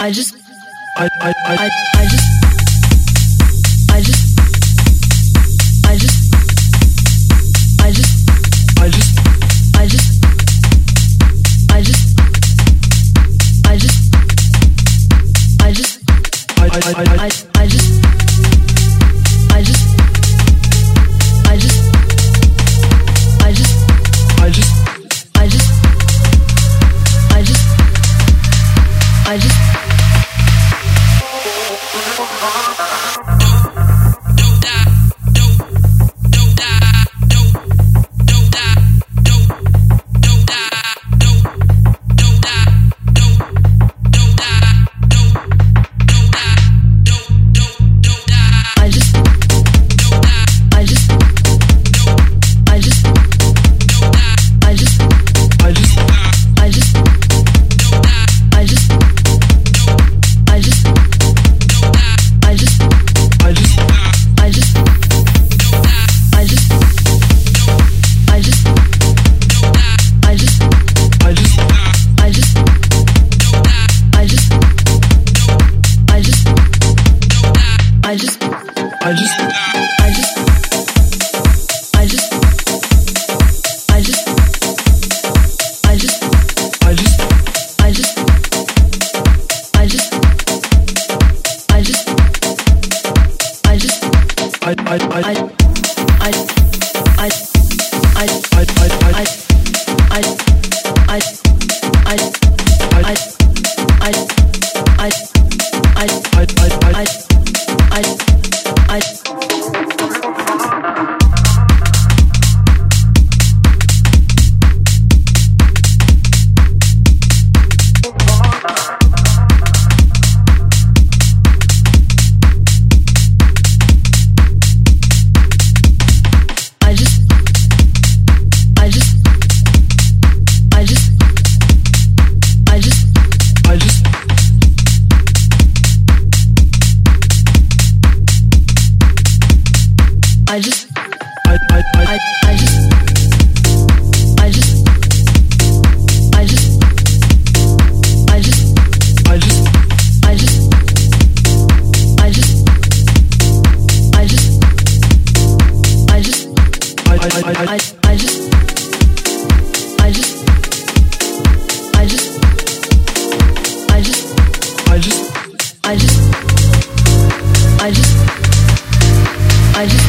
I just, I, I, I, I just, I just, I just, I just, I just, I just, I just, I just, I just, I, I, I, I just, I just, I just, I just, I just, I just, I just, I just, I just, I just, I just, I, I, I, I, I, I, I, I, I, I, I, I, I just, I, I, I, I just, I just, I just, I just, I just, I just, I just, I just, I just, I, I, I, I, I just, I just, I just, I just, I just, I just, I just, I just.